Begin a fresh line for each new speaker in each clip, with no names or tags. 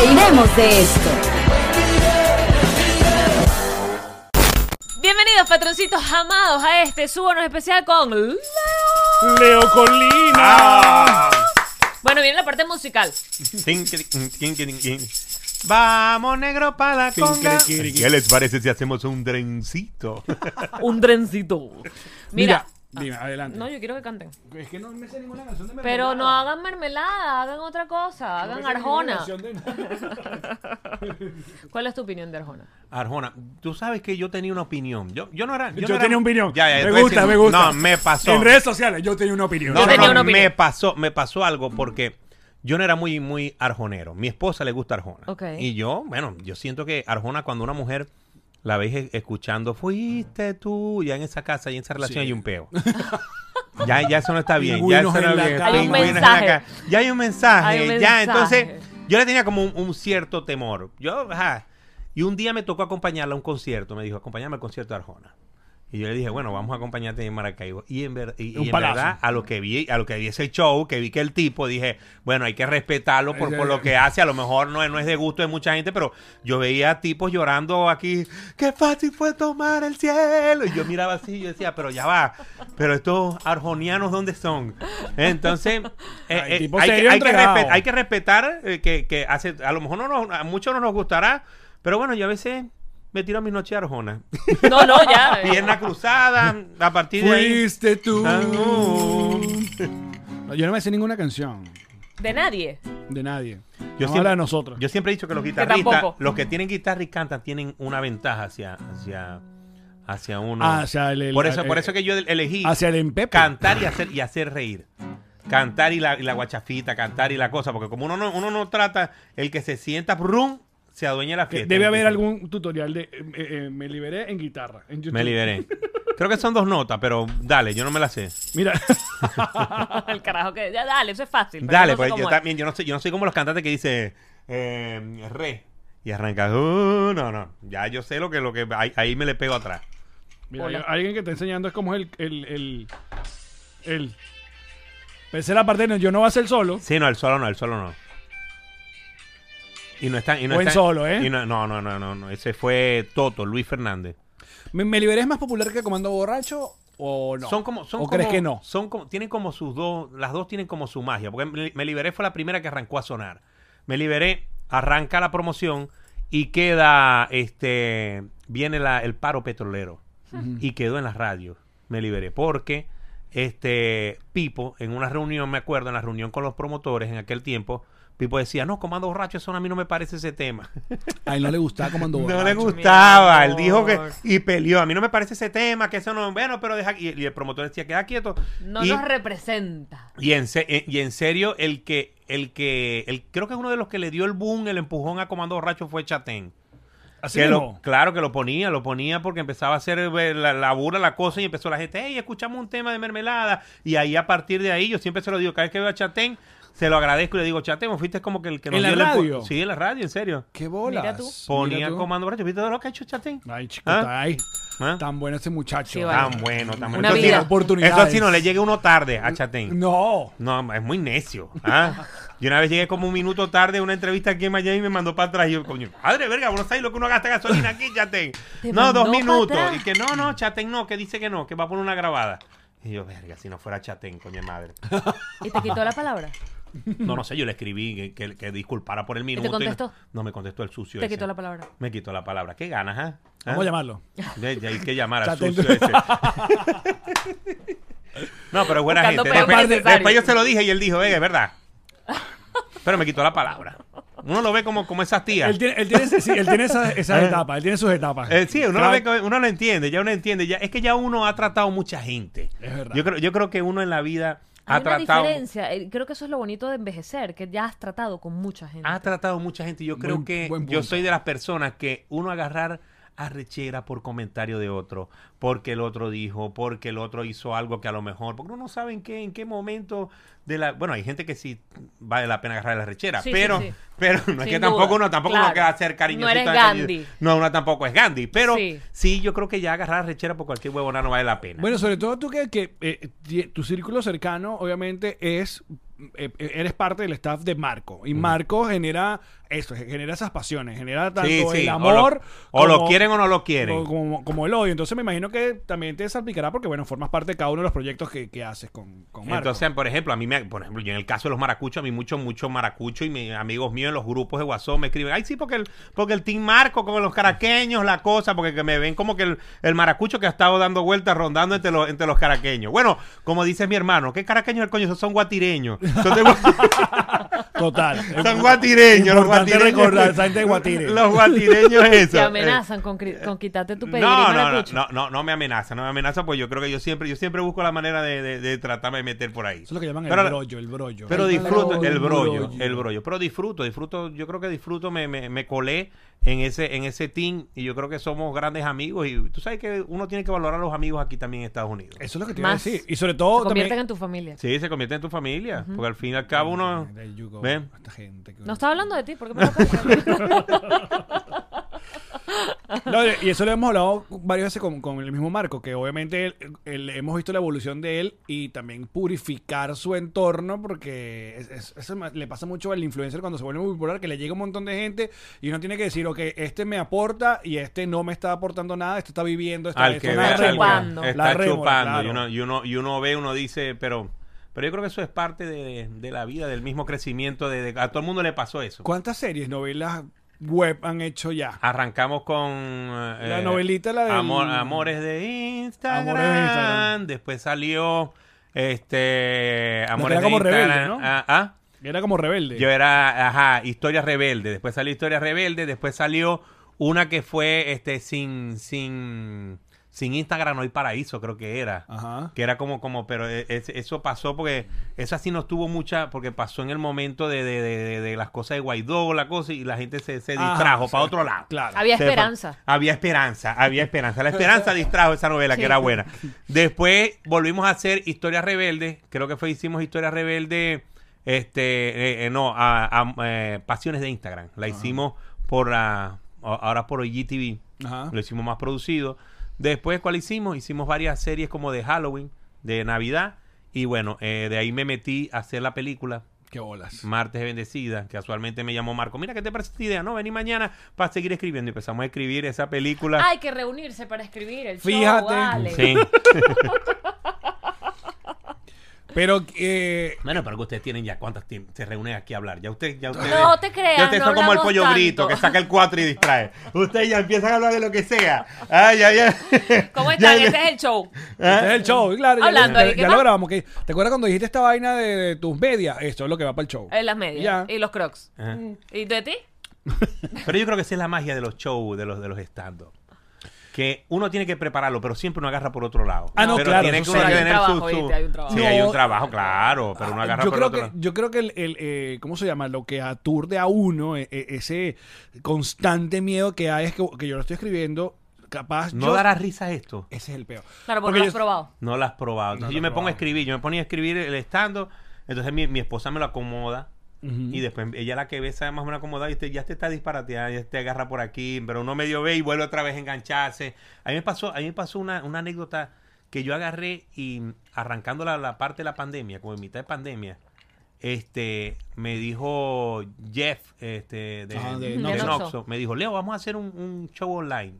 reiremos de esto.
Bienvenidos, patroncitos amados, a este subono especial con... Leo.
Leo Colina.
Ah.
Bueno, viene la parte musical.
Vamos, negro, para la conga. ¿Qué les parece si hacemos un trencito?
Un trencito. Mira.
Dime, adelante.
No, yo quiero que canten.
Es que no me sé ninguna canción de
Pero no
mermelada.
hagan mermelada, hagan otra cosa,
No
hagan
me sé ninguna
arjona.
canción de-
¿Cuál es tu opinión de arjona?
Arjona, tú sabes que yo tenía una opinión. Yo, yo no era.
Yo,
no era-
tenía un opinión.
Ya, ya,
me gusta,
decir-
me gusta.
No, me pasó.
En redes sociales yo tenía una opinión.
No,
Yo
no,
tenía
no,
una opinión.
me pasó, me pasó algo porque yo no era muy, muy arjonero. Mi esposa le gusta Arjona.
Ok.
Y yo, bueno, yo siento que Arjona cuando una mujer la veis e- escuchando, fuiste tú, ya en esa casa y en esa relación
Sí.
hay un peo. ya, ya eso no está bien. Ya eso no bien.
Hay un
mensaje.
Ya hay un mensaje.
Hay un
Ya, entonces, yo le tenía como un, un cierto temor. Yo, ajá. Y un día me tocó acompañarla a un concierto. Me dijo, acompáñame al concierto de Arjona. Y yo le dije, bueno, vamos a acompañarte en Maracaibo. Y en, ver- y,
Un
y en
palazo.
verdad, a lo que vi, a lo que vi ese show, que vi que el tipo, dije, bueno, hay que respetarlo por, por lo que hace. A lo mejor no es, no es de gusto de mucha gente, pero yo veía tipos llorando aquí, qué fácil fue tomar el cielo. Y yo miraba así y yo decía, pero ya va, pero estos arjonianos, ¿dónde son? Entonces, eh, eh, hay, que, hay que respetar eh, que, que hace, a lo mejor no nos- a muchos no nos gustará, pero bueno, yo a veces me tiro a mis noches de arjona.
No, no, ya. eh.
Pierna cruzada, a partir de ahí.
Fuiste tú.
Ah, no.
No, Yo no me sé ninguna canción
De nadie.
de nadie.
Yo
Yo
siempre-
habla de nosotros.
Yo siempre he dicho que los guitarristas,
tampoco.
los que tienen guitarra y cantan, tienen una ventaja hacia, hacia, hacia uno.
Ah, hacia el- el-
por eso,
el-
por eso que yo elegí
Hacia el empepe.
cantar y hacer, y hacer reír. Cantar y la, y la guachafita, cantar y la cosa, porque como uno no, uno no trata, el que se sienta, brum, se adueña la
Que
fiesta.
Debe haber algún tutorial de eh, eh, me liberé en guitarra. en YouTube.
Me liberé. Creo que son dos notas, pero dale, yo no me la sé.
Mira,
El carajo que. Ya, dale, eso es fácil.
Dale,
no sé
pues yo
es.
también, yo no soy, yo no soy como los cantantes que dice eh, re y arranca, "Uh", no, no, ya yo sé lo que, lo que ahí, ahí me le pego atrás.
mira,
Hola.
yo- alguien que está enseñando es como el el el, el Pensé la parte de yo no va a ser solo.
Sí, no, el solo no, el solo no. Y no está, y no
Buen solo, ¿eh?
y no, no, no, no, no, no, ese fue Toto, Luis Fernández.
¿Me, me liberé es más popular que Comando Borracho o no?
Son como, son
¿O
como-
crees que no?
Son como, tienen como sus dos, las dos tienen como su magia. Porque me, me liberé fue la primera que arrancó a sonar. Me liberé, arranca la promoción y queda, este, viene la- el paro petrolero y quedó en las radios. Me liberé porque, este, Pipo en una reunión, me acuerdo, en la reunión con los promotores en aquel tiempo. Pipo decía, no, Comando Borracho, eso a mí no me parece ese tema.
A él no le gustaba Comando
No
Borracho.
le gustaba, él dijo que y peleó. A mí no me parece ese tema, que eso no, bueno, pero deja y, y el promotor decía, queda quieto.
No
y,
nos representa.
y en se- eh, y en serio el que el que el creo que uno de los que le dio el boom, el empujón a Comando Borracho fue Chatén.
Así
Que lo- claro que lo ponía, lo ponía porque empezaba a hacer eh, la, la burla, la cosa y empezó la gente, hey, escuchamos un tema de mermelada y ahí a partir de ahí yo siempre se lo digo, cada vez que veo a Chatén se lo agradezco y le digo, Chatén, fuiste como que el que nos
¿En la
dio el empu-".
radio?
Sí, en la radio, en serio.
¿Qué bolas?
Mira tú.
Ponía
Mira tú.
Comando Borracho, ¿viste todo lo que ha hecho Chatén?
Ay, chico,
¿Ah?
está ahí.
¿Ah?
Tan bueno ese muchacho.
Sí, vale.
Tan bueno, tan bueno.
Una
Eso sí
vida.
no-
Oportunidades.
Eso sí no le llegue uno tarde a Chatén.
No.
No, es muy necio. ¿ah? Yo una vez llegué como un minuto tarde a una entrevista aquí en Miami y me mandó para atrás. Y yo, coño, padre, verga, vos no sabes lo que uno gasta gasolina aquí, Chatén. No, dos minutos. Y que no, no, Chatén no, que dice que no, que va a poner una grabada. Y yo, verga, si no fuera Chatén, coño madre.
¿Y te quitó la palabra?
No, no sé, yo le escribí que, que- que disculpara por el minuto. y no-
contestó?
No, me contestó el sucio.
Te
ese.
quitó la palabra.
Me quitó la palabra. ¿Qué ganas, ah? ¿Ah?
Vamos a llamarlo.
Ya, ya hay que llamar al sucio ese. no, pero es buena
Buscando
gente. Después, yo se lo dije y él dijo, venga, es verdad. Pero me quitó la palabra. Uno lo ve como, como esas tías.
Él tiene, él tiene, sí, él tiene esas, esas
Eh.
etapas. Él tiene sus etapas.
Eh, sí, uno lo, ve, uno lo entiende, ya uno entiende. Ya, es que ya uno ha tratado mucha gente.
Es verdad.
Yo creo, yo creo que uno en la vida ha
Hay una
tratado,
diferencia. eh, Creo que eso es lo bonito de envejecer, que ya has tratado con mucha gente.
ha tratado mucha gente. y Yo creo
Buen-
que
buen
yo soy de las personas que uno agarrar arrechera por comentario de otro, porque el otro dijo, porque el otro hizo algo que a lo mejor, porque uno no sabe en qué, en qué momento de la, bueno, hay gente que sí vale la pena agarrar la arrechera,
Sí,
pero,
sí.
pero no es que tampoco uno, tampoco
claro.
uno queda ser cariñosito.
No eres Gandhi.
cariño. No, uno tampoco es Gandhi, pero
Sí.
sí. yo creo que ya agarrar arrechera por cualquier huevona no vale la pena.
Bueno, sobre todo tú que, que, eh, tu círculo cercano, obviamente, es eres parte del staff de Marco. Y Marco genera eso, genera esas pasiones, genera tanto
Sí, sí,
el
o
amor.
lo- o lo quieren o no lo quieren.
Como, como el odio. Entonces me imagino que también te salpicará porque, bueno, formas parte de cada uno de los proyectos que, que haces con, con Marco.
Entonces, por ejemplo, a mí me, por ejemplo, yo en el caso de los maracuchos, a mí mucho, mucho maracucho y mis amigos míos en los grupos de WhatsApp me escriben, ay sí, porque el, porque el Team Marco, con los caraqueños, la cosa, porque que me ven como que el, el maracucho que ha estado dando vueltas, rondando entre los, entre los caraqueños. Bueno, como dice mi hermano, ¿qué caraqueños el coño? Esos son guatireños. Son, de-
Total.
son guatireños, los guatireños.
recordar, esa gente de Guatire.
Los guatireños eso.
Te amenazan con, cri- con quitarte tu pedigrí
No, no, no, no, no, no me amenaza, no me amenaza, pues yo creo que yo siempre, yo siempre busco la manera de, de- de tratarme de meter por ahí.
Eso es lo que llaman
Pero-
el brollo, el brollo.
Pero
El
disfruto,
brollo,
el brollo, el brollo. Pero disfruto, disfruto, yo creo que disfruto, me, me, me colé en ese, en ese team y yo creo que somos grandes amigos y tú sabes que uno tiene que valorar a los amigos aquí también en Estados Unidos.
Eso es lo que te iba a decir. Y sobre
Se
todo
convierten
también...
en tu familia.
Sí, se convierte en tu familia, porque al fin y al cabo uno...
Go.
¿Ven?
Esta gente que-
No estaba hablando de ti, ¿por qué me lo?
No, y eso lo hemos hablado varias veces con, con el mismo Marco, que obviamente él- él- hemos visto la evolución de él y también purificar su entorno, porque es- es- eso ma- le pasa mucho al influencer cuando se vuelve muy popular, que le llega un montón de gente y uno tiene que decir, ok, este me aporta y este no me está aportando nada, este está viviendo, está,
al
esto
que
es
ve,
una
al que
rémora.
chupando.
La
está
rémora,
chupando
claro.
y, uno, y, uno, y uno ve, uno dice, pero... Pero yo creo que eso es parte de, de la vida, del mismo crecimiento. De, de- a todo el mundo le pasó eso.
¿Cuántas series, novelas web han hecho ya?
Arrancamos con eh,
La novelita, la
Amor- Amores de Instagram.
Amores de Instagram.
Después salió este Amores
era
de
como
Instagram.
rebelde, ¿no?
Ah, ah.
Era como rebelde.
Yo era, ajá, Historia Rebelde. Después salió Historia Rebelde. Después salió una que fue este sin sin sin Instagram no hay paraíso, creo que era.
Ajá.
Que era como, como, pero e- es- eso pasó porque esa sí no tuvo mucha, porque pasó en el momento de, de, de- de- de las cosas de Guaidó, la cosa, y la gente se, se
Ajá,
distrajo
sí.
para otro lado.
Claro.
Había
Se fue-
esperanza.
Había esperanza, había esperanza. La esperanza distrajo esa novela,
Sí.
que era buena. Después volvimos a hacer Historia Rebelde. Creo que fue, hicimos Historia Rebelde, este, eh, eh, no, a, a, eh, Pasiones de Instagram. La hicimos por, ah, ahora por IGTV.
Ajá.
Lo hicimos más producido. Después, ¿cuál hicimos? Hicimos varias series como de Halloween, de Navidad. Y bueno, eh, de ahí me metí a hacer la película.
Qué bolas.
Martes de Bendecida, que casualmente me llamó Marco. Mira, ¿qué te parece esta idea? No, vení mañana para seguir escribiendo. Y empezamos a escribir esa película.
Hay que reunirse para escribir el show,
Fíjate.
vale.
Sí.
Pero eh,
Bueno, pero que ustedes tienen ya cuántas tim- se reúnen aquí a hablar. Ya usted, ya ustedes,
No te creas,
Ya ustedes
no
son como el
hablamos
pollo
tanto.
grito que saca el 4 y distrae. Ustedes ya empiezan a hablar de lo que sea. Ay, ay, ay.
¿Cómo
Ya,
están?
ya.
Este es el show.
Este es el show, claro. ya-
Hablando
ya,
ahí, ¿qué
ya
más?
lo grabamos. que- ¿Te acuerdas cuando dijiste esta vaina de, de tus medias? Esto es lo que va para el show.
En las medias.
Ya.
Y los crocs.
Ajá.
¿Y de ti?
Pero yo creo que esa es la magia de los shows, de los, de los stand-up. Que uno tiene que prepararlo, pero siempre uno agarra por otro lado.
Ah, no,
pero
claro,
tiene que uno.
Hay un
tener
trabajo,
su- su-.
Hay un trabajo.
Sí, hay
No.
un trabajo, claro, pero uno agarra
yo
por
creo
otro
que
lado.
yo creo que el, el, eh, cómo se llama lo que aturde a uno eh, eh, ese constante miedo que hay es que, que yo lo estoy escribiendo capaz
¿No
yo-
dará risa esto?
ese es el peor
Claro, porque,
Porque
lo has
yo-
probado.
No lo has probado. Entonces
No
yo me pongo a escribir, yo me ponía a escribir el estando, entonces mi, mi esposa me lo acomoda Y después ella la que ve sabe más o menos acomodada y te, ya te está disparateada, ya te agarra por aquí, pero uno medio ve y vuelve otra vez a engancharse. A mí me pasó, a mí me pasó una, una anécdota que yo agarré y arrancando la, la parte de la pandemia, como en mitad de pandemia, este me dijo Jeff este de,
de
Noxo.
Noxo, me dijo, Leo, vamos a hacer un, un show online.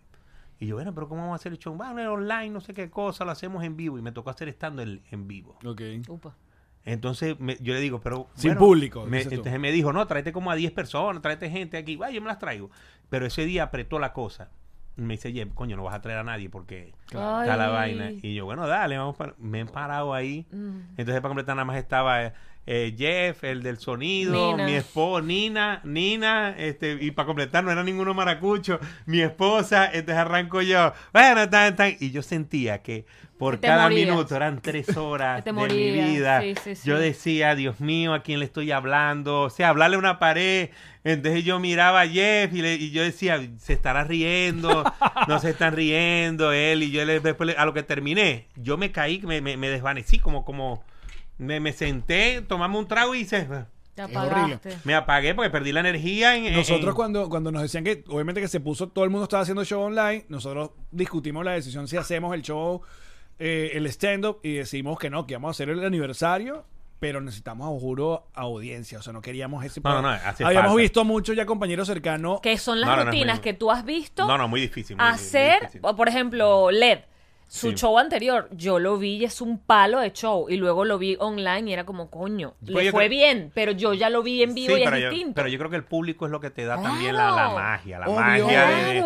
Y yo, bueno, pero ¿cómo vamos a hacer el show? Bueno, online, no sé qué cosa, lo hacemos en vivo. Y me tocó hacer estando en, en vivo.
Ok.
Upa.
Entonces me- yo le digo, pero.
Sin público,
me- entonces me dijo, no, tráete como a 10 personas, tráete gente aquí. Vaya, yo me las traigo. Pero ese día apretó la cosa. Me dice, Jeff, coño, no vas a traer a nadie porque
Claro.
está la
Ay.
vaina. Y yo, bueno, dale, vamos para. Me he parado ahí.
Mm.
Entonces, para completar, nada más estaba eh, Jeff, el del sonido,
Nina.
mi esposa, Nina, Nina, este, y para completar, no era ninguno maracucho, mi esposa, entonces arranco yo, bueno, tan, tan, y yo sentía que por
te
cada
morías.
minuto eran tres horas de mi vida.
sí, sí, sí.
Yo decía, Dios mío, ¿a quién le estoy hablando? O sea, hablarle a una pared. Entonces yo miraba a Jeff y, le- y yo decía, se estará riendo, no se están riendo él. Y yo le, después le- a lo que terminé, yo me caí, me, me, me desvanecí, como, como me, me senté, tomamos un trago y se,
Te
Es horrible.
apagaste.
me apagué porque perdí la energía en...
Nosotros
en-
cuando, cuando nos decían que obviamente que se puso, todo el mundo estaba haciendo show online, nosotros discutimos la decisión si hacemos el show, eh, el stand-up y decimos que no, que vamos a hacer el aniversario pero necesitamos, a juro, audiencia. O sea, no queríamos ese...
No, no, no, hace
Habíamos
falta.
visto mucho ya compañeros cercanos.
Que son las
No, no, no, es
rutinas
muy-
que tú has visto
No, no, muy difícil. muy- muy
hacer,
difícil.
o por ejemplo, LED. Su
Sí.
show anterior, yo lo vi y es un palo de show. Y luego lo vi online y era como, coño,
Pues
le fue
creo-
bien, pero yo ya lo vi en vivo
Sí,
y es
yo,
distinto.
pero yo creo que el público es lo que te da
Claro.
también la, la magia, la
Obvio.
magia de- de-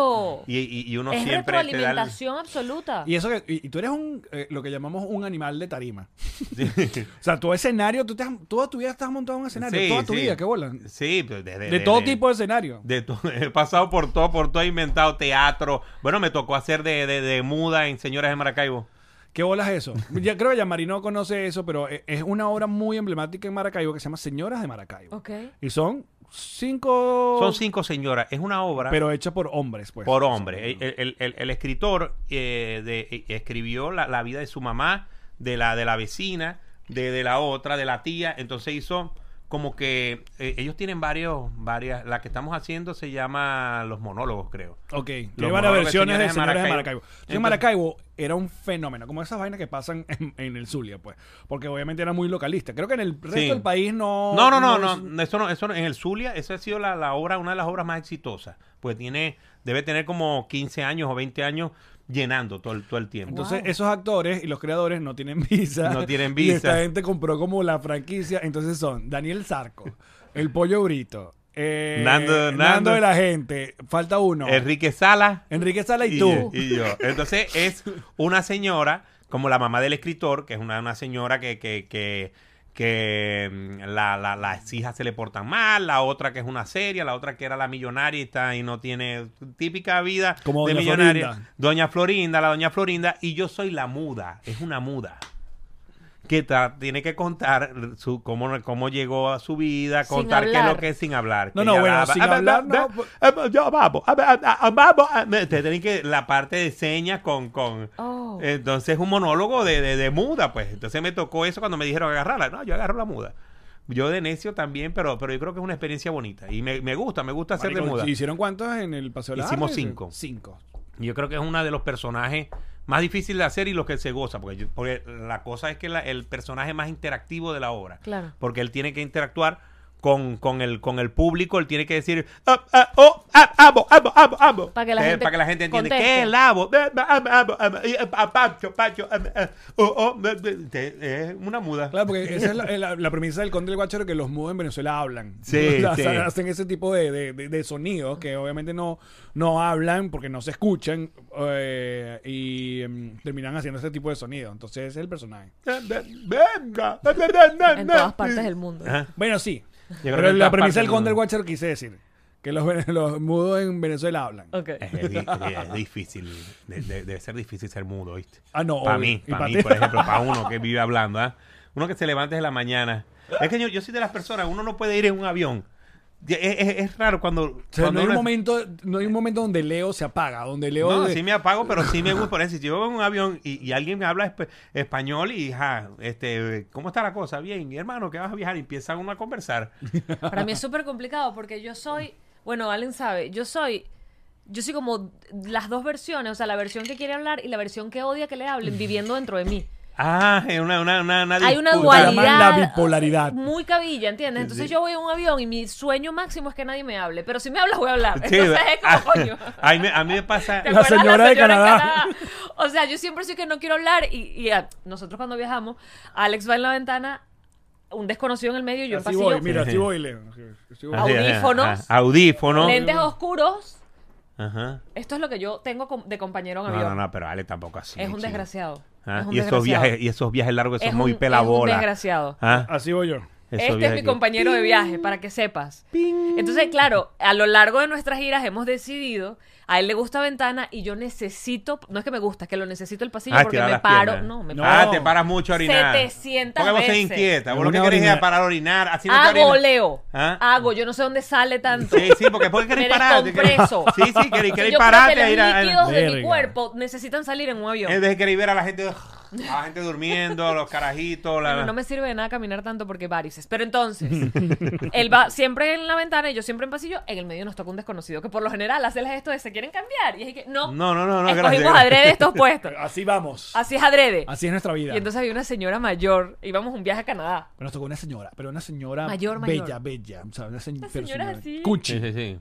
y, y- y uno
es
siempre te da el-
absoluta.
Y eso que, y, y tú eres un, eh, lo que llamamos un animal de tarima.
Sí.
O sea, tu escenario, tú te has- toda tu vida estás montado en un escenario.
Sí,
toda tu
sí.
vida, qué bola.
Sí, pues, de, de-
De
de-
todo
de-
tipo de escenario.
de to- he pasado por todo, por todo, he inventado teatro. Bueno, me tocó hacer de, de- de muda en Señoras de Maracaibo.
¿Qué bolas es eso? Ya creo que Yamari no conoce eso, pero e- es una obra muy emblemática en Maracaibo que se llama Señoras de Maracaibo.
Ok.
Y son cinco...
Son cinco señoras. Es una obra
Pero hecha por hombres, pues.
por hombre. El, el- el- el escritor eh, de- eh, escribió la, la vida de su mamá, de la, de la vecina, de, de la otra, de la tía. Entonces hizo como que eh, ellos tienen varios, varias. La que estamos haciendo se llama Los Monólogos, creo.
Ok,
Los
varias versiones de
Señoras de Maracaibo.
En Maracaibo era un fenómeno, como esas vainas que pasan en, en el Zulia, pues. Porque obviamente era muy localista. Creo que en el resto
Sí.
del país no...
No, no, no, no, eso no, eso no- en el Zulia, esa ha sido la, la obra, una de las obras más exitosas, pues tiene, debe tener como 15 años o 20 años llenando todo el, todo el tiempo.
Entonces,
Wow.
esos actores y los creadores no tienen visa.
No tienen
Y
visa.
esta gente compró como la franquicia. Entonces son Daniel Zarco, El Pollo Brito, eh,
Nando- Nando.
de la Gente. Falta uno.
Enrique Sala
Enrique Sala y,
y,
tú.
y yo. Entonces es una señora, como la mamá del escritor, que es una, una señora que, que, que, que mm, la, la- las hijas se le portan mal, la otra que es una seria, la otra que era la millonaria y, está, y no tiene típica vida
Como
de
Doña
millonaria.
Florinda.
Doña Florinda, la doña Florinda, y yo soy la muda, es una muda. Que ta- tiene que contar su, cómo, cómo llegó a su vida, contar qué es lo que es sin hablar.
No, no, bueno, sin
Ah,
hablar, no,
ah, ah, ya vamos, ah, ah, vamos, Te tienen que la parte de señas con, con
Oh.
entonces un monólogo de, de, de muda, pues. Entonces me tocó eso cuando me dijeron agarrarla. No, yo agarro la muda. Yo de necio también, pero, pero yo creo que es una experiencia bonita. Y me, me gusta, me gusta hacer de muda.
¿Hicieron cuántos en el Paseo de la
Hicimos cinco.
Cinco.
Yo creo que es uno de los personajes más difíciles de hacer y los que se goza. Porque, yo- porque la cosa es que la- el personaje más interactivo de la obra.
Claro.
Porque él tiene que interactuar con, con, el, con el público. Él tiene que decir, ah, ah, oh, ah, amo, amo, amo, amo.
Para que la
Eh,
gente
para que la gente entienda.
conteste.
¿Qué es el amo? Eh, amo, eh, ah, Pacho, Pacho, eh, oh, oh, es una muda.
Claro, porque esa es la, la- la premisa del Conde del Guacharo que los mudos en Venezuela hablan.
Sí, sí.
Hacen ese tipo de, de- de- de sonidos que obviamente no, no hablan porque no se escuchan eh, y em, terminan haciendo ese tipo de sonidos. Entonces ese es el personaje.
Venga.
En todas partes del mundo.
Ajá.
Bueno, sí.
Yo creo
Pero
que en
la premisa del
del
Conde del
mundo.
Guacharo quise decir que los, los mudos en Venezuela hablan.
Es, es di- es difícil, de- de- debe ser difícil ser mudo, ¿viste?
Ah, no,
Para mí, para
pa'
mí, por ejemplo, para uno que vive hablando, ¿ah? Uno que se levanta desde la mañana. Es que yo, yo soy de las personas, uno no puede ir en un avión. Es, es- es raro cuando...
O sea,
cuando
no hay, un momento, no hay un momento donde Leo se apaga, donde Leo...
No,
de-
sí me apago, pero sí me gusta. Por eso, si yo voy en un avión y, y alguien me habla esp- español y, ja, este, ¿cómo está la cosa? Bien, hermano, que vas a viajar y empiezan uno a conversar.
Para mí es súper complicado porque yo soy, bueno, Allen sabe, yo soy, yo soy como las dos versiones, o sea, la versión que quiere hablar y la versión que odia que le hablen viviendo dentro de mí.
Ah, es una, una, una, una
Hay una dualidad.
la bipolaridad.
Muy cabilla, ¿entiendes? Entonces
Sí.
yo voy en un avión y mi sueño máximo es que nadie me hable. Pero si me hablas, voy a hablar.
Sí,
Entonces es como,
ah,
coño.
a mí me- a mí me pasa...
¿Te
La señora de
en
Canadá.
O sea, yo siempre soy que no quiero hablar y, y, ah, nosotros cuando viajamos, Alex va en la ventana, un desconocido en el medio y yo en
Así
pasillo,
voy, mira, así voy, Leo.
Audífonos.
Audífonos.
lentes oscuros.
Ajá.
Esto es lo que yo tengo de compañero en
No,
avión.
no, no, pero Ale tampoco así.
es un
chico.
desgraciado.
Ah,
Es un
y esos viajes y esos viajes largos son
Es
muy
un-
pelabola.
Es un desgraciado.
Ah,
Así voy yo.
Este es mi compañero de viaje, para que sepas. Entonces, claro, a lo largo de nuestras giras hemos decidido, a él le gusta ventana y yo necesito, no es que me gusta, es que lo necesito el pasillo
Ah,
porque me paro,
piernas.
no, me
No.
paro.
Ah, te paras mucho a orinar.
700
Porque vos
veces.
inquieta. Vos lo que querés es parar a orinar. Así no
Hago. Leo.
¿Ah?
Hago, yo no sé dónde sale tanto.
Sí, sí, porque porque querés querés-
descompreso.
Sí, sí, querés, querés pararte
creo
a
que
ir
los
a...
líquidos de mi cuerpo necesitan salir en un avión.
Es de querer ver a la gente... La gente durmiendo, los carajitos. La...
Bueno, no me sirve de nada caminar tanto porque varices. Pero entonces, él va siempre en la ventana y yo siempre en pasillo. En el medio nos toca un desconocido que por lo general hace esto de se quieren cambiar. Y es que, no,
No, no, no, no,
escogimos adrede estos puestos.
Así vamos.
Así es adrede.
Así es nuestra vida.
Y entonces había una señora mayor. Íbamos un viaje a Canadá.
Pero nos tocó una señora, pero una señora
Mayor, mayor.
bella, bella. O sea, una se-
Una
pero
señora así.
Cuchi.
Sí, sí, sí.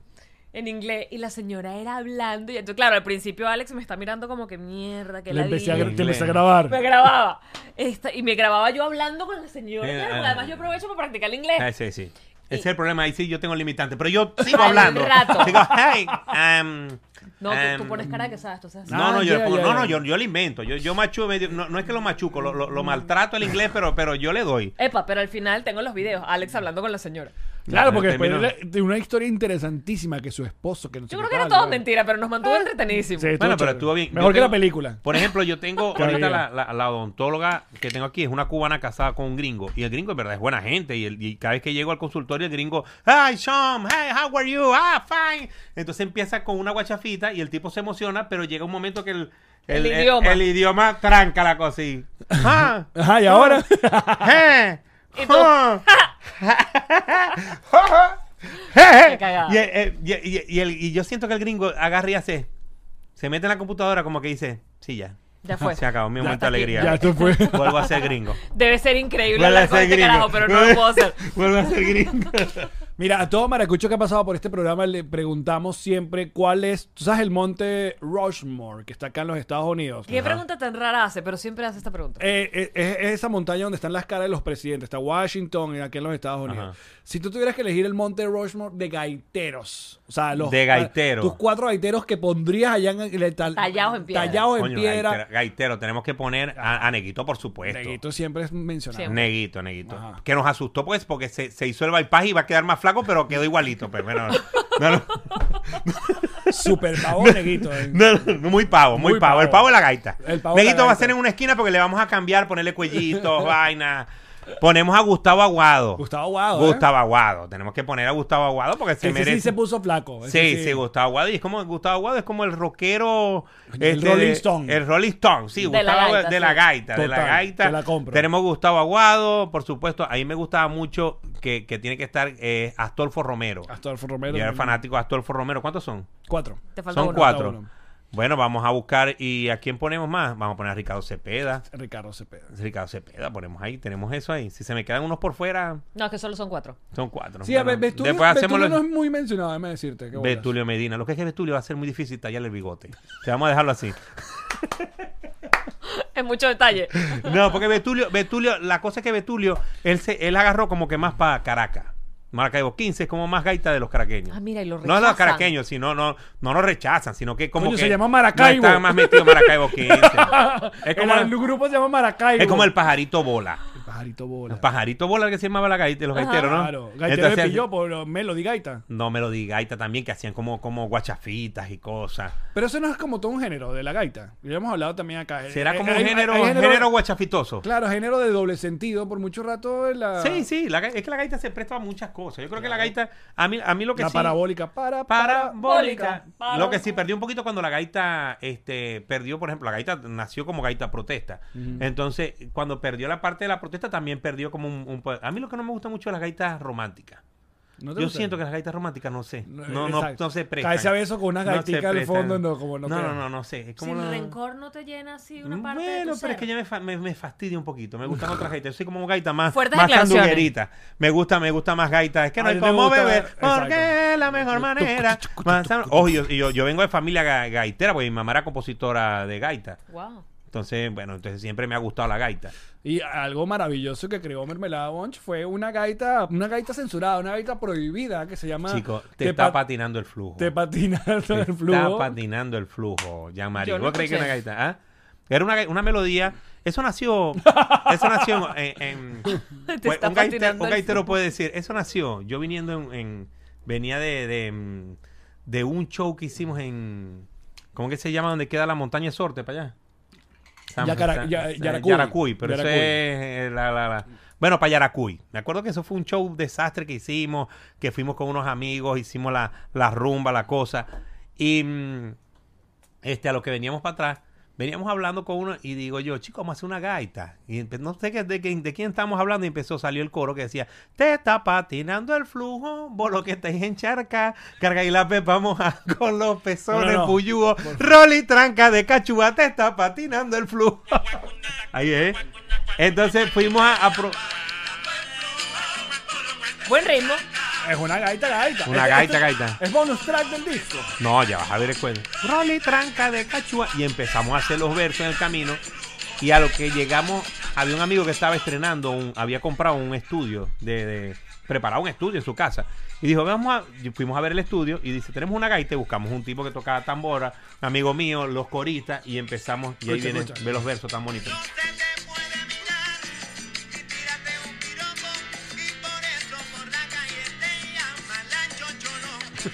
En inglés. Y la señora era hablando. Y entonces, claro, al principio Alex me está mirando como que mierda, que
Le
la
empecé a, te empecé a grabar.
Me grababa. Esta- y me grababa yo hablando con la señora. Claro,
ah.
además yo aprovecho para practicar el inglés.
Ah, sí, sí. Ese es el problema. Ahí sí yo tengo limitante. Pero yo sigo
Al
hablando.
rato.
Digo, hey, um,
No, tú, tú
um,
pones cara de que sabes, tú sabes.
No,
Ah,
no, yo,
ya,
le pongo-
ya,
no,
ya.
no, yo, yo le invento. Yo, yo machuco medio. No, no es que lo machuco, lo, lo- lo maltrato el inglés, pero, pero yo le doy.
Epa, pero al final tengo los videos. Alex hablando con la señora.
Claro, porque después
Terminó.
de- de una historia interesantísima que su esposo, que no sé
Yo creo que era todo mentira, pero nos mantuvo entretenidísimo.
Sí,
Bueno, pero estuvo bien. Yo
Mejor que
tengo-
la película.
Por ejemplo, yo tengo ahorita la, la- la odontóloga que tengo aquí, es una cubana casada con un gringo. Y el gringo en verdad es buena gente. Y, el- y cada vez que llego al consultorio, el gringo, Hi, Sean, hey, how are you? Ah, fine. Entonces empieza con una guachafita y el tipo se emociona, pero llega un momento que el,
El idioma.
el idioma tranca la cosa y. Ah,
Ajá, y ahora.
eh,
Y tú,
ah. y, eh, y- y- y el- y yo siento que el gringo agarra y hace. Se mete en la computadora como que dice, sí, ya.
Ya fue.
Se acabó mi
Ya
momento de alegría.
ya esto fue.
Vuelvo a ser gringo.
Debe ser increíble
Vuelvo a
hablar con
ser
este
gringo.
carajo, pero no lo puedo hacer.
Vuelvo a ser gringo.
Mira, a todo maracucho que ha pasado por este programa le preguntamos siempre cuál es, tú sabes, el monte Rushmore, que está acá en los Estados Unidos.
¿Qué pregunta tan rara hace? Pero siempre hace esta pregunta.
Eh, eh, es, es esa montaña donde están las caras de los presidentes. Está Washington y aquí en los Estados Unidos.
Ajá.
Si tú tuvieras que elegir el monte Rushmore de gaiteros, o sea, los
De gaiteros.
tus cuatro gaiteros que pondrías allá en el tal-
Tallados en piedra.
tallados en
Coño,
piedra.
gaitero, gaitero, tenemos que poner a, a Neguito, por supuesto.
Neguito siempre es mencionado.
Siempre.
Neguito, Neguito.
Ajá.
Que nos asustó, pues, porque se, se hizo el bypass y iba a quedar más flaco, pero quedó igualito. Pero bueno, no, no,
Super pavo Neguito. eh.
no, no, muy pavo, muy,
Muy
pavo.
pavo.
El pavo de la gaita.
El pavo la
Neguito va a ser en una esquina porque le vamos a cambiar, ponerle cuellitos, vaina. Ponemos a Gustavo Aguado.
Gustavo Aguado. ¿eh?
Gustavo Aguado. Tenemos que poner a Gustavo Aguado porque se
Ese
merece.
sí se puso flaco. ese
Sí, sí, Gustavo Aguado. Y es como Gustavo Aguado es como el rockero.
El
este,
Rolling
de-
Stone.
El Rolling Stone, sí,
De
Gustavo
la
Aguado,
gaita,
de la
sí.
gaita, de la
Total,
gaita.
te la compro.
Tenemos Gustavo Aguado, por supuesto. A mí me gustaba mucho que, que tiene que estar eh, Astolfo Romero.
Astolfo Romero.
Yo era fanático de Astolfo Romero. ¿Cuántos son?
Cuatro.
Te falta
Son
uno.
cuatro.
Falta uno.
Bueno, vamos a buscar. ¿Y a quién ponemos más? Vamos a poner a Ricardo Cepeda.
Ricardo Cepeda.
Ricardo Cepeda, ponemos ahí. Tenemos eso ahí. Si se me quedan unos por fuera,
No, es que solo son cuatro.
son cuatro.
Sí, a
Bueno,
ver, Betulio,
después hacemos
Betulio
lo-
no es muy mencionado, déjame decirte. qué bolas.
Betulio Medina. Lo que es que Betulio va a ser muy difícil tallarle el bigote. Sea, vamos a dejarlo así.
Es mucho detalle.
No, porque Betulio, Betulio, la cosa es que Betulio, él se, él agarró como que más para Caracas. Maracaibo 15 es como más gaita de los caraqueños.
Ah, mira, y lo
No de los
rechazan.
caraqueños, sino no, no lo rechazan, sino que como
Coño,
que
se llama Maracaibo.
No están más metidos en Maracaibo 15. es, como,
el, el grupo se llama Maracaibo.
es como el pajarito bola.
El pajarito bola.
El pajarito bola que se llamaba la gaita, los gaiteros, ¿no?
Claro. Gaitero
Entonces,
de Pillo por Melody Gaita.
No me lo diga gaita también, que hacían como, como guachafitas y cosas.
Pero eso no es como todo un género de la gaita. Ya hemos hablado también acá.
¿Será
Eh,
como
hay-
un género,
hay
género, guachafitoso?
Claro, género de doble sentido por mucho rato en la,
Sí, sí, la es que la gaita se presta a muchas cosas. Yo creo que la gaita, a mí, a mí lo que
la
sí...
parabólica. Para, para.
Parabólica.
Para-
Lo que sí perdió un poquito cuando la gaita este, perdió, por ejemplo, la gaita nació como gaita protesta. Entonces, cuando perdió la parte de la protesta, también perdió como un, un A mí lo que no me gusta mucho es las gaitas románticas.
¿No te
Yo
gusta?
siento que las gaitas románticas no sé.
No,
No, no, no se prestan.
Caerse a beso con unas gaiticas al fondo, no, como no
No, no, no, no sé. Es como
Sin
la-
rencor no te llena así una parte de
bueno,
tu
pero es que ya me, fa- me, me fastidia un poquito. Me gustan otras gaitas. Yo soy como gaita más,
Fuertes
más sandunguerita. Me gusta, me gusta más gaita. Es que no hay como beber. Porque es la mejor manera. Ojo, yo, yo, yo vengo de familia ga- gaitera, porque mi mamá era compositora de gaita.
Wow.
Entonces, bueno, entonces siempre me ha gustado la gaita.
Y algo maravilloso que creó Mermelada Bunch fue una gaita, una gaita censurada, una gaita prohibida que se llama.
Chico, te, está
pa-
patinando el flujo.
Te patina
Te
el
Está
flujo.
patinando el flujo, Jean-Marie.
Yo no
¿Vos crees que una gaita? ¿ah? Era una, una melodía. Eso nació. Eso nació en. en-
Te
Pues,
está
un,
patinando
gaitero puede decir, eso nació, yo viniendo en, en- venía de, de, mm, de un show que hicimos en, ¿cómo que se llama? donde queda la montaña Sorte para allá?
Ya- Yaracuy.
Yaracuy, pero
Yaracuy.
eso es eh, la, la- la- bueno, para Yaracuy. Me acuerdo que eso fue un show desastre que hicimos, que fuimos con unos amigos, hicimos la, la rumba, la cosa. Y mm, este, a lo que veníamos para atrás, veníamos hablando con uno y digo yo, chico, vamos a hacer una gaita. Y no sé qué- de, qué- de quién estamos hablando y empezó, salió el coro que decía, te está patinando el flujo, vos lo que estáis en charca, carga y la pepa moja con los pezones
No, no, no.
puyúos, rol y tranca de cachúa, te está patinando el flujo. Ahí es. Entonces fuimos a... a pro-
Buen ritmo.
Es una gaita, gaita.
Una
Es-
gaita, gaita.
Es bonus track del disco.
No, ya vas a ver el cuento. Rol y tranca de cachúa. Y empezamos a hacer los versos en el camino. Y a lo que llegamos, había un amigo que estaba estrenando, un, había comprado un estudio, de, de- preparado un estudio en su casa. Y dijo, vamos a, fuimos a ver el estudio y dice, tenemos una gaita y buscamos un tipo que tocaba tambora, un amigo mío, los coristas, y empezamos, y ahí
Escucha,
vienen,
escucha.
ve los versos tan bonitos.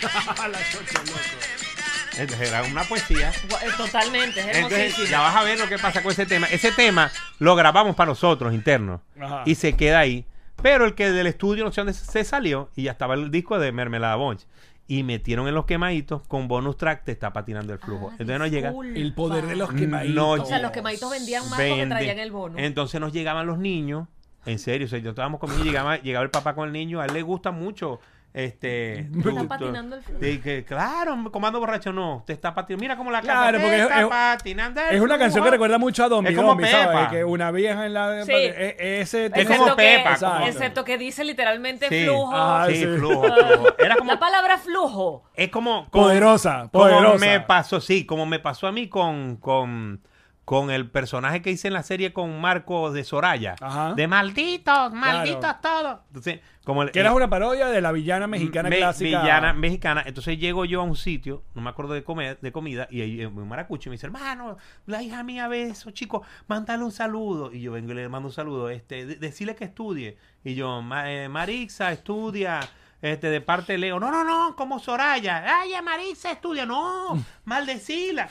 Entonces era una poesía.
Eh, Totalmente, es
Entonces, ya vas a ver lo que pasa con ese tema. Ese tema lo grabamos para nosotros, internos.
Ajá.
Y se queda ahí. Pero el que del estudio, no sé dónde se salió, y ya estaba el disco de Mermelada Bunch. Y metieron en los quemaditos con bonus track, te está patinando el flujo.
Ah,
Entonces nos llega.
El poder de los quemaditos.
No,
O sea, los quemaditos vendían más porque
Vende.
traían el bono.
Entonces nos llegaban los niños. En serio, o sea, yo estábamos comiendo y llegaba, llegaba el papá con el niño. A él le gusta mucho. Este.
Está
tu- tu-
patinando el flujo.
que, claro, comando borracho no. Usted está patinando. Mira cómo la
Claro, porque
"Te
es-
está
es-
patinando el
Es una canción que
flujo".
recuerda mucho a Domi
Es como
Domi, ¿sabes?
Pepa.
Que una vieja en la...
Sí.
e- Ese
Es como
que,
Pepa,
como-
excepto que dice literalmente
Sí.
flujo.
Ah,
Sí,
sí.
flujo, flujo. Era como.
La palabra flujo.
Es como. como-
Poderosa,
como
poderosa.
me pasó, sí, como me pasó a mí con. con con el personaje que hice en la serie con Marco de Soraya.
Ajá.
De malditos, malditos
Claro.
todos. Entonces, como el-
Que era una parodia de la villana mexicana
Me-
clásica.
Villana mexicana. Entonces llego yo a un sitio, no me acuerdo de, comer, de comida, y ahí eh, un maracucho y me dice, hermano, la hija mía ve eso, chico, mándale un saludo. Y yo vengo y le mando un saludo, este, de- decirle que estudie. Y yo, "Ma- eh, Marixa, estudia. Este, de parte de Leo, no, no, no, como Soraya. Ay, Marixa, estudia. No, maldecila.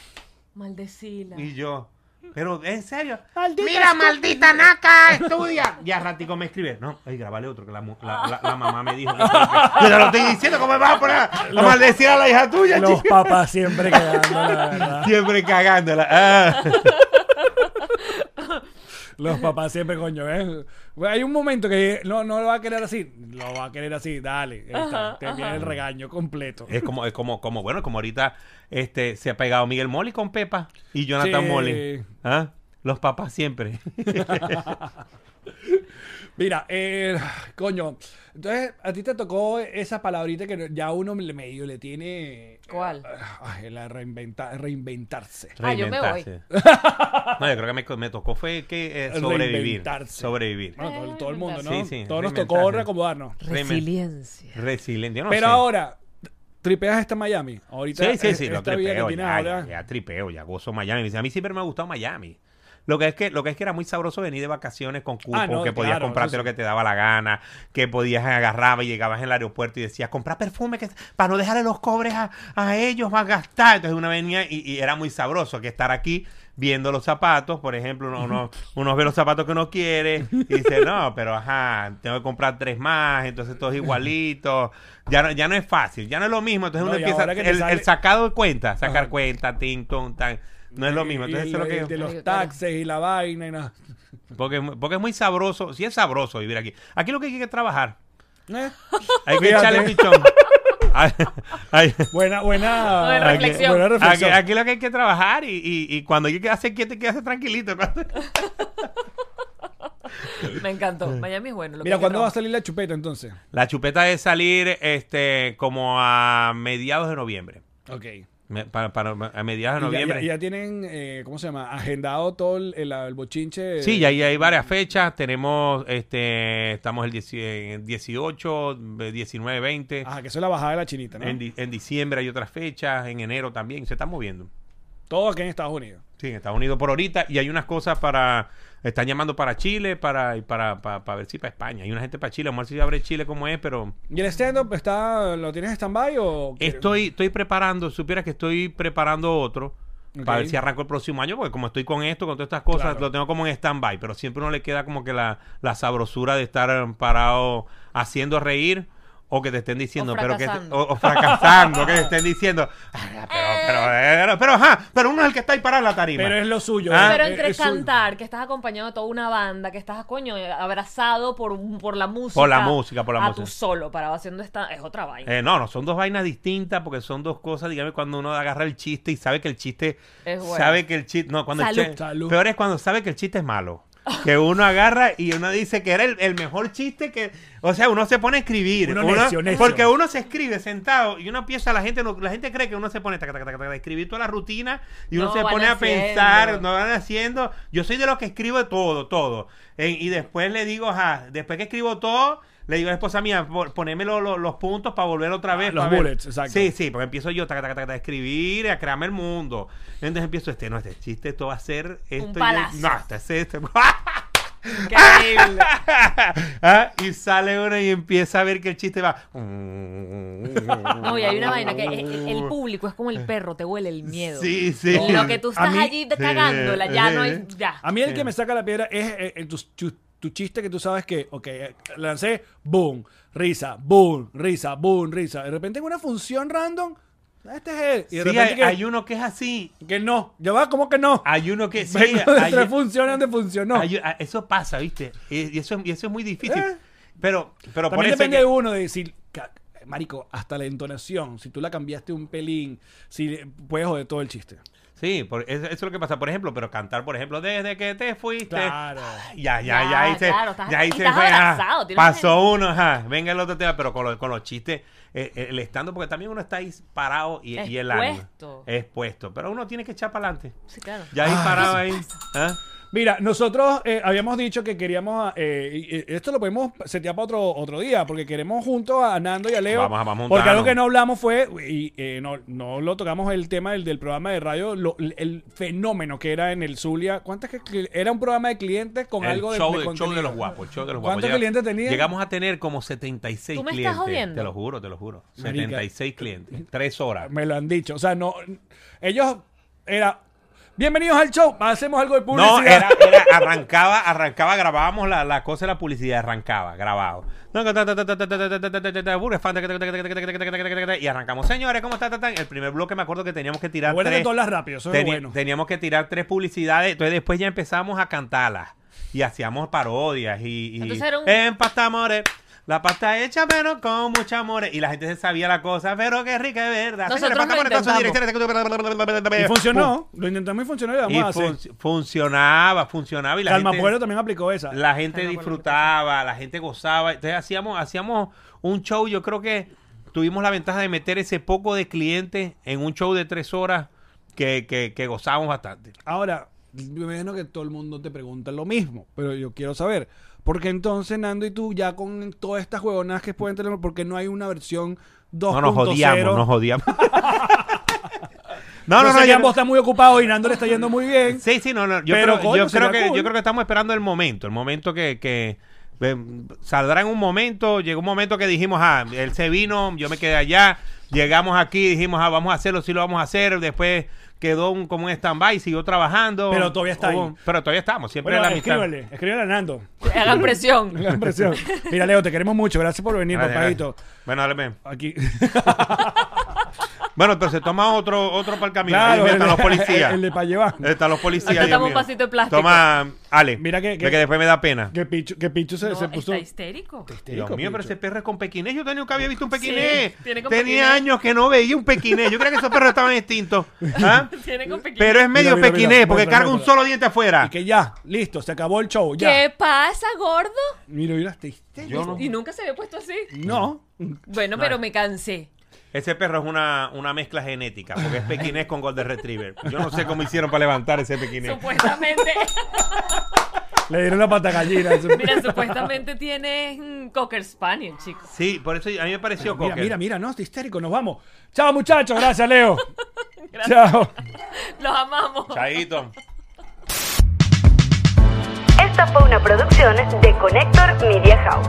Maldecila.
Y yo, pero en serio,
Maldita
mira,
estúpida.
maldita naca, estudia. Y a ratico me escribe, no, ay, grabale otro, que la, la, la- la mamá me dijo. que- yo te lo estoy diciendo, ¿cómo me vas a poner a, a maldecir a la hija tuya,
Los
chico?
papás siempre quedando, la verdad.
Siempre cagándola. Ah.
Los papás siempre, coño, ¿ves? Hay un momento que no, no lo va a querer así. Lo va a querer así, dale. ahí está.
Ajá,
Te viene el regaño completo.
Es como, es como, como, bueno, como ahorita este, se ha pegado Miguel Molly con Pepa y Jonathan
Sí.
Molly. ¿Ah? Los papás siempre.
Mira, eh, coño, entonces a ti te tocó esa palabrita que ya uno le medio le tiene...
¿Cuál?
Ay, la reinventa- reinventarse.
Ah, yo me voy.
Reinventarse. No, yo creo que me, me tocó fue que eh, sobrevivir.
Reinventarse.
Sobrevivir.
Bueno, todo, todo el mundo, ¿no?
Sí, sí,
Todos nos tocó reacomodarnos.
Resiliencia.
No
Pero
sé.
ahora, tripeas esta Miami. Ahorita
Sí, sí, sí, lo
esta vida que
tripeo,
tienes
ya,
ahora.
ya, ya tripeo, ya gozo Miami. A mí siempre me ha gustado Miami. Lo que es que, lo que es que era muy sabroso venir de vacaciones con
Ah, no,
que podías
claro,
comprarte
eso
lo que te daba la gana, que podías agarraba y llegabas en el aeropuerto y decías, comprar perfume que, para no dejarle los cobres a, a ellos, a gastar. Entonces uno venía y, y era muy sabroso que estar aquí viendo los zapatos, por ejemplo, uno, uno, uno ve los zapatos que uno quiere y dice, no, pero ajá, tengo que comprar tres más, entonces todos igualitos. Ya no, ya no es fácil, ya no es lo mismo. Entonces
No,
uno empieza el,
sale-
el sacado de cuenta, sacar
Ajá.
cuenta, ting, ton, tan. No es lo mismo.
Y
Entonces
el-
eso es lo que
de los taxes y la vaina y nada.
porque, porque es muy sabroso, sí es sabroso vivir aquí. Aquí lo que hay que trabajar.
¿Eh?
Hay que
Fíjate.
echarle pichón. Ay, ay,
Buena, buena,
reflexión.
buena
aquí,
reflexión.
aquí lo que hay que trabajar y, y, y cuando hay que hacer quieto, hay que hacer tranquilito. Cuando-
Me encantó. Miami es bueno. lo
Mira,
que
¿cuándo va a salir la chupeta entonces?
La chupeta es salir este como a mediados de noviembre.
Ok.
Me- Para, para- a mediados de
ya-
noviembre.
Ya, ya tienen, eh, ¿cómo se llama? Agendado todo el, el- el bochinche.
Sí, ya ahí hay varias fechas. Tenemos, este, estamos el 10 en 18, 19, 20.
Ajá, que eso es la bajada de la chinita, ¿no?
En, en diciembre hay otras fechas, en enero también. Se está moviendo.
Todo aquí en Estados Unidos.
Sí, en Estados Unidos por ahorita. Y hay unas cosas para. Están llamando para Chile para, para, para, para ver si para España. Hay una gente para Chile. Vamos a ver si abre Chile como es, pero.
¿Y el stand-up está, lo tienes en stand-by o...?
Estoy, estoy preparando, supieras que estoy preparando otro. Para ver si arranco el próximo año, porque como estoy con esto, con todas estas cosas,
Claro.
lo tengo como en stand-by, pero siempre uno le queda como que la, la sabrosura de estar parado haciendo reír o que te estén diciendo,
O
pero que
fracasando.
o, o fracasando, que te estén diciendo, "Ah, pero, pero, pero, pero, ajá, pero uno es el que está ahí parado en la tarima.
Pero es lo suyo.
Ah.
eh,
Pero entre
es suyo.
cantar, que estás acompañado de toda una banda, que estás, coño, abrazado por, un- por la música.
Por la música, por la
a
música.
tú solo, parado haciendo esta... Es otra vaina.
Eh, no, no, son dos vainas distintas porque son dos cosas, dígame, cuando uno agarra el chiste y sabe que el chiste,
Es bueno.
sabe que el chiste, no, cuando
Salud.
el chiste,
Salud.
peor es cuando sabe que el chiste es malo. Que uno agarra y uno dice que era el, el mejor chiste que, o sea, uno se pone a escribir,
Uno
uno-
necio, necio.
porque uno se escribe sentado y uno empieza, la gente, no- la gente cree que uno se pone taca, taca, taca, taca, a escribir toda la rutina y uno
No,
se pone a
haciendo.
pensar, no van haciendo, yo soy de los que escribo todo, todo, En- y después le digo, ajá, después que escribo todo, le digo a la esposa mía, po- poneme lo- lo- los puntos para volver otra vez.
los
pa' ver".
bullets, exacto.
Sí, sí, porque empiezo yo taca, taca, taca, a escribir, a crearme el mundo. Entonces empiezo este, no, este chiste, esto va a ser esto. y-
palazo.
no, este es este.
Increíble.
Ah, y sale uno y empieza a ver que el chiste va.
No, y hay una vaina que el, el público es como el perro, te huele el miedo.
Sí, sí.
Y lo que tú estás
mí-
allí cagándola, ya no hay... Ya.
A mí el que me saca la piedra es eh, eh, tu, tu- tu chiste que tú sabes que, ok, lancé, boom, risa, boom, risa, boom, risa. De repente en una función random, este es él. Y de
Sí,
repente
hay,
que,
hay uno que es así.
que no. Ya va, ¿cómo que no?
Hay uno que sí.
Vengo de
hay-
tres funciones donde funcionó.
hay- ah, eso pasa, ¿viste? Y, eso, y eso es muy difícil.
Eh.
Pero, pero por eso.
depende de uno de decir, marico, hasta la entonación, si tú la cambiaste un pelín, si puedes joder todo el chiste.
Sí, por, eso, eso es lo que pasa. Por ejemplo, pero cantar, por ejemplo, desde que te fuiste.
Claro.
Ya, ya,
Ya,
ya
claro, estás-
ya se
estás
fue, ajá, pasó uno, ajá, venga el otro tema, pero con, lo- con los chistes, eh, eh, el estando, porque también uno está ahí parado y, y el ánimo.
Expuesto.
Expuesto. Pero uno tiene que echar para adelante.
Sí, claro.
Ya ahí
Ay,
parado ahí. ¿ah?
Mira, nosotros eh, habíamos dicho que queríamos, eh, y- y esto lo podemos setear para otro, otro día, porque queremos junto a Nando y a Leo.
Vamos, vamos a
porque algo que no hablamos fue, y eh, no, no lo tocamos el tema del, del programa de radio, lo- el fenómeno que era en el Zulia. ¿Cuántas que era un programa de clientes con
El
algo de,
show,
de
el show de los guapos, el show de los guapos.
¿Cuántos
Llega-
clientes tenía?
Llegamos a tener como 76
¿Tú me estás
clientes.
jodiendo?
Te lo juro, te lo juro.
Marica.
76 clientes. Tres horas.
Me lo han dicho. O sea, no. Ellos era. Bienvenidos al show. Hacemos algo de publicidad.
No, era, era- arrancaba, arrancaba, grabábamos la, la cosa de la publicidad, arrancaba, grabado. Y arrancamos, señores, ¿cómo está? El primer bloque me acuerdo que teníamos que tirar
Bueno, que
tres.
todas las rápido. Eso es bueno.
Teníamos que tirar tres publicidades, entonces después ya empezamos a cantarlas. Y hacíamos parodias y... y
Entonces era un-
En pasta amores, la pasta hecha pero con mucho amor. Y la gente se sabía la cosa, pero qué rica es verdad.
Nosotros
Señores,
lo intentamos.
Y funcionó. Lo intentamos y funcionó y
y
a hacer.
fun- funcionaba, funcionaba y la
Calma
gente,
Pueblo también aplicó esa.
la gente
Calma
disfrutaba, la gente gozaba. Entonces hacíamos, hacíamos un show, yo creo que tuvimos la ventaja de meter ese poco de clientes en un show de tres horas que, que, que gozábamos bastante.
Ahora, me imagino que todo el mundo te pregunta lo mismo, pero yo quiero saber, ¿por qué entonces Nando y tú ya con todas estas huevonas que pueden tener, por qué no hay una versión 2.0?
No nos jodíamos, nos jodíamos.
No,
no, no, no, yo-
ambos están muy ocupados y Nando le está yendo muy bien.
Sí, sí, no, no. Yo,
Pero,
creo,
coño,
yo, creo que,
cool.
yo creo que estamos esperando el momento, el momento que, que eh, saldrá en un momento, llegó un momento que dijimos, ah, él se vino, yo me quedé allá, llegamos aquí, dijimos, ah, vamos a hacerlo, sí lo vamos a hacer, después quedó un, como un stand-by, siguió trabajando.
Pero todavía está ahí.
Pero todavía estamos, siempre
Bueno,
la
escríbele, escríbele a Nando.
Hagan presión.
La impresión. Mira, Leo, te queremos mucho. Gracias por venir, papadito.
Bueno, dale.
Aquí.
Bueno, entonces toma otro, otro para el camino.
Claro,
Ahí están
el-
los policías.
El de pa' llevar.
Están los policías.
Toma un
mío.
vasito de plástico.
Toma, Ale.
Mira que- que-
que después me da pena.
Que Pichu, que Pichu se,
No,
se puso.
Está histérico.
Dios mío, pero ese perro es con pequinés. Yo tenía- nunca había visto un pequinés.
tiene con
tenía
pequinés.
años que no veía un pequinés. Yo creo que esos perros estaban extintos. ¿Ah?
Tiene con pequeño.
Pero es medio
Mira, mira,
pequinés
mira.
porque carga un solo diente afuera.
Y que ya, listo, se acabó el show. Ya.
¿Qué pasa, gordo?
Mira, mira,
Yo no-
Y nunca se había puesto así.
No.
Bueno, pero me cansé.
Ese perro es una, una mezcla genética porque es pequinés con Golden Retriever. Yo no sé cómo hicieron para levantar ese pequinés.
Supuestamente,
Le dieron la pata gallina.
mira, supuestamente tienes mm, Cocker Spaniel, chicos.
Sí, por eso a mí me pareció
Mira,
cocker.
mira, mira, no, está histérico, nos vamos. Chao, muchachos, gracias, Leo.
Gracias.
Chao.
Los amamos.
Chaito.
Esta fue una producción de Connector Media House.